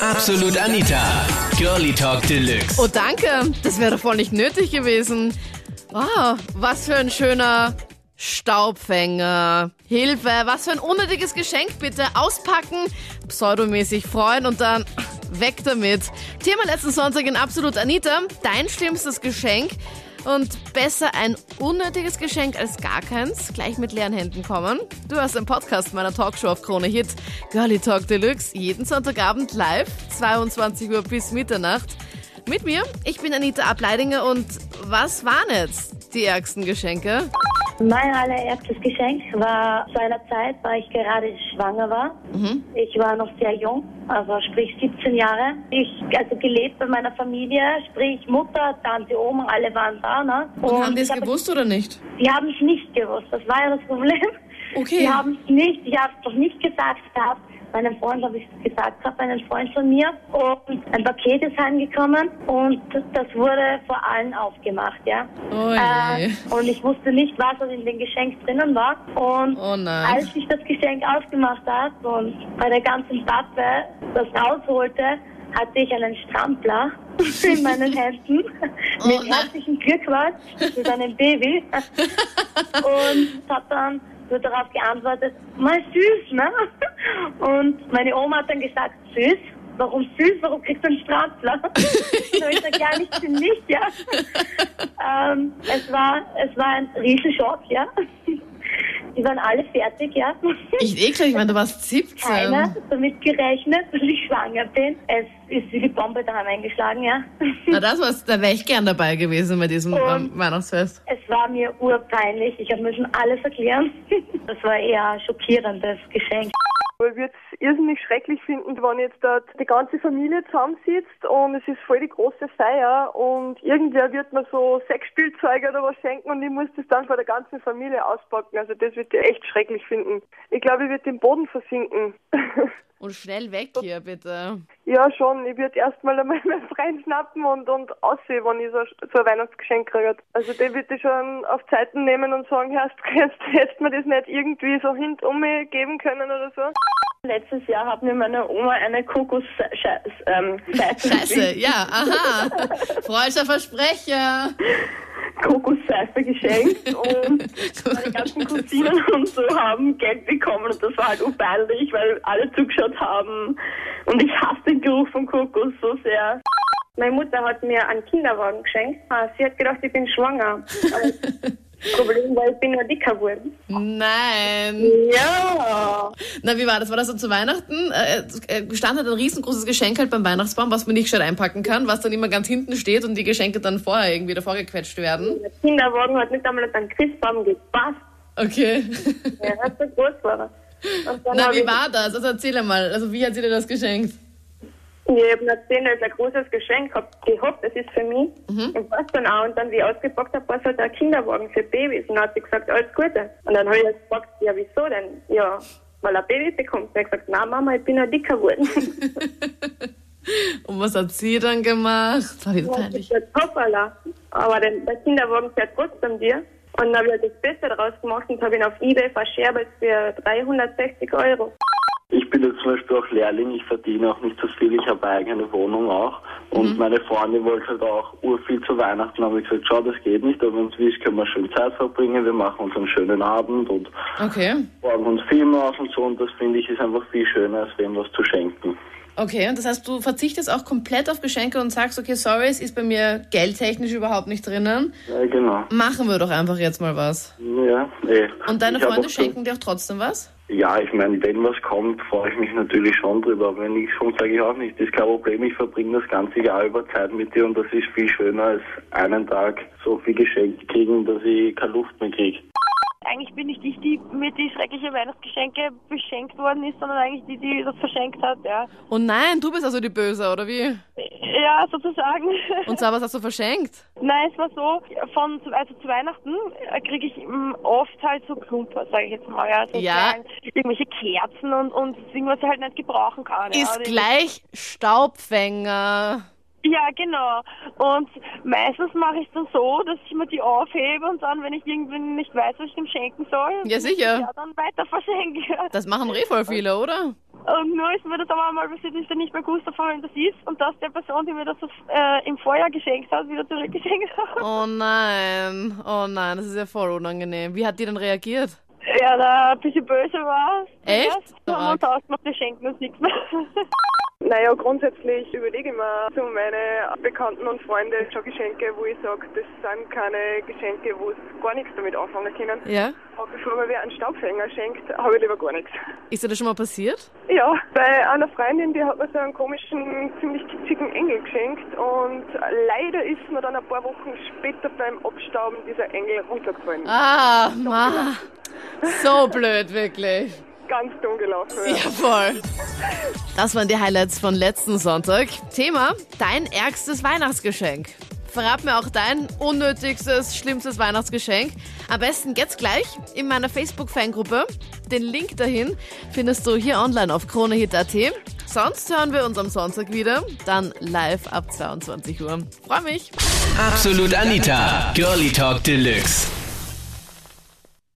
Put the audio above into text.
Absolut Anita. Girlie Talk Deluxe. Oh, danke. Das wäre voll nicht nötig gewesen. Wow, was für ein schöner Staubfänger. Hilfe, was für ein unnötiges Geschenk bitte. Auspacken, pseudomäßig freuen und dann weg damit. Thema letzten Sonntag in Absolut Anita. Dein schlimmstes Geschenk. Und besser ein unnötiges Geschenk als gar keins. Gleich mit leeren Händen kommen. Du hast einen Podcast meiner Talkshow auf Krone Hit. Girlie Talk Deluxe. Jeden Sonntagabend live. 22 Uhr bis Mitternacht. Mit mir. Ich bin Anita Ableidinger und was waren jetzt die ärgsten Geschenke? Mein allererstes Geschenk war zu einer Zeit, weil ich gerade schwanger war. Ich war noch sehr jung, also sprich 17 Jahre. Ich also gelebt bei meiner Familie, sprich Mutter, Tante, Oma, alle waren da. Ne? Und, haben die es gewusst oder nicht? Die haben es nicht gewusst, das war ja das Problem. Okay. Die haben es nicht, ich habe es doch nicht gesagt gehabt. Meinem Freund habe ich es gesagt gehabt, einen Freund von mir. Und ein Paket ist heimgekommen und das wurde vor allen aufgemacht, ja. Oh. Äh, und ich wusste nicht, was in dem Geschenk drinnen war. Und Oh als ich das Geschenk aufgemacht habe und bei der ganzen Pappe das rausholte, hatte ich einen Strampler in meinen Händen Oh mit herzlichen Glückwunsch mit einem Baby und habe dann so darauf geantwortet, mal süß, ne? Und meine Oma hat dann gesagt, süß? Warum süß? Warum kriegst du einen Strampler? Und ich gesagt, ja, nicht für mich, ja. ähm, es war, es war ein Riesenschock, ja. Die waren alle fertig, ja. Ich klar, ich meine, du warst 17. Keiner damit gerechnet, dass ich schwanger bin. Es ist wie die Bombe daheim eingeschlagen, ja. Na, das war's, da wäre ich gern dabei gewesen bei diesem ähm, Weihnachtsfest. Es war mir urpeinlich. Ich habe müssen alles erklären. Das war eher ein schockierendes Geschenk. Ich würde es irrsinnig schrecklich finden, wenn jetzt dort die ganze Familie zusammensitzt und es ist voll die große Feier und irgendwer wird mir so sechs Spielzeuge oder was schenken und ich muss das dann vor der ganzen Familie auspacken. Also das würde ich echt schrecklich finden. Ich glaube, ich würde den Boden versinken. Und schnell weg hier, bitte. ja, schon. Ich würde erstmal einmal meinen Freund schnappen und, und aussehen, wenn ich so, so ein Weihnachtsgeschenk kriege. Also den würde ich schon auf Zeiten nehmen und sagen, Herr, jetzt hättest mir das nicht irgendwie so hintum geben können oder so. Letztes Jahr hat mir meine Oma eine Kokos ähm, Scheiße, ja, aha. Falscher Versprecher. Kokosseife geschenkt und meine ganzen Cousinen und so haben Geld bekommen und das war halt unpeinlich, weil alle zugeschaut haben und ich hasse den Geruch von Kokos so sehr. Meine Mutter hat mir einen Kinderwagen geschenkt. Ah, Sie hat gedacht, ich bin schwanger. Das Problem war, ich bin ja dicker geworden. Nein. Ja, Na, wie war das? War das so zu Weihnachten? Äh, äh, stand halt ein riesengroßes Geschenk halt beim Weihnachtsbaum, was man nicht schnell einpacken kann, was dann immer ganz hinten steht und die Geschenke dann vorher irgendwie davor gequetscht werden. Der Kinderwagen hat nicht einmal an den Christbaum gepasst. Okay. Ja, hat so groß war. Na, wie war das? Also erzähl einmal. Also wie hat sie dir das geschenkt? Ich habe erzählt, das ist ein großes Geschenk hab gehabt, das ist für mich. Mhm. Und was dann auch. Und dann, wie ich ausgepackt habe, war es halt ein Kinderwagen für Babys. Und dann hat sie gesagt, alles Gute. Und dann habe ich gefragt, ja, wieso denn? Ja, weil er Baby bekommt. Und er hat gesagt, na Mama, ich bin ja dicker geworden. Und was hat sie dann gemacht? War Ja, peinlich. Hoppala. Aber der, der Kinderwagen fährt trotzdem dir. Und dann habe ich halt das Beste daraus gemacht und habe ihn auf Ebay verscherbelt für 360 Euro. Ich bin jetzt zum Beispiel auch Lehrling, ich verdiene auch nicht so viel, ich habe eigene Wohnung auch. Und meine Freundin wollte halt auch urviel zu Weihnachten, habe ich gesagt, schau, das geht nicht, aber wenn es willst, können wir schön Zeit verbringen, wir machen uns einen schönen Abend und Okay. uns Filme aus und so und das finde ich ist einfach viel schöner, als wem was zu schenken. Okay, und das heißt, du verzichtest auch komplett auf Geschenke und sagst, okay, sorry, es ist bei mir geldtechnisch überhaupt nicht drinnen. Ja, genau. Machen wir doch einfach jetzt mal was. Ja, eh. Und deine Ich Freunde schenken dir auch trotzdem was? Ja, ich meine, wenn was kommt, freue ich mich natürlich schon drüber. Aber wenn nichts kommt, sage ich auch nicht. Das ist kein Problem. Ich verbringe das ganze Jahr über Zeit mit dir und das ist viel schöner als einen Tag so viel Geschenke kriegen, dass ich keine Luft mehr kriege. Eigentlich bin ich nicht die, die mit die schreckliche Weihnachtsgeschenke beschenkt worden ist, sondern eigentlich die, die das verschenkt hat, ja. Oh nein, du bist also die Böse, oder wie? Ja, sozusagen. Und zwar, was hast du verschenkt? Nein, es war so, von, also zu Weihnachten kriege ich mm, oft halt so Klumper, sage ich jetzt mal, ja. So Ja. irgendwelche Kerzen und, und irgendwas ich halt nicht gebrauchen kann. ja. Ist Oder gleich Staubfänger. Ja, genau. Und meistens mache ich es dann so, dass ich mir die aufhebe und dann, wenn ich irgendwie nicht weiß, was ich ihm schenken soll, Ja, sicher. ja, dann weiter verschenke. Das machen eh voll viele, oder? Und nur ist mir das aber mal passiert, dass ich dann nicht mehr gewusst habe, wem das ist und dass der Person, die mir das äh, im Vorjahr geschenkt hat, wieder zurückgeschenkt hat. Oh nein, oh nein, das ist ja voll unangenehm. Wie hat die denn reagiert? Ja, da ein bisschen böse war. Echt? Erst haben wir uns ausgemacht, wir schenken uns nichts mehr. Naja, grundsätzlich überlege ich mir zu meine Bekannten und Freunde schon Geschenke, wo ich sage, das sind keine Geschenke, wo sie gar nichts damit anfangen können. Ja? Aber bevor mir wer einen Staubfänger schenkt, habe ich lieber gar nichts. Ist dir das schon mal passiert? Ja, bei einer Freundin, die hat mir so einen komischen, ziemlich kitschigen Engel geschenkt und leider ist mir dann ein paar Wochen später beim Abstauben dieser Engel runtergefallen. Ah, ma. So blöd, wirklich. Ganz dumm gelaufen. Ja. Ja, voll. Das waren die Highlights von letzten Sonntag. Thema, dein ärgstes Weihnachtsgeschenk. Verrat mir auch dein unnötigstes, schlimmstes Weihnachtsgeschenk. Am besten jetzt gleich in meiner Facebook-Fangruppe. Den Link dahin findest du hier online auf kronehit.at. Sonst hören wir uns am Sonntag wieder, dann live ab 22 Uhr. Freue mich. Absolut Anita, Girlie Talk Deluxe.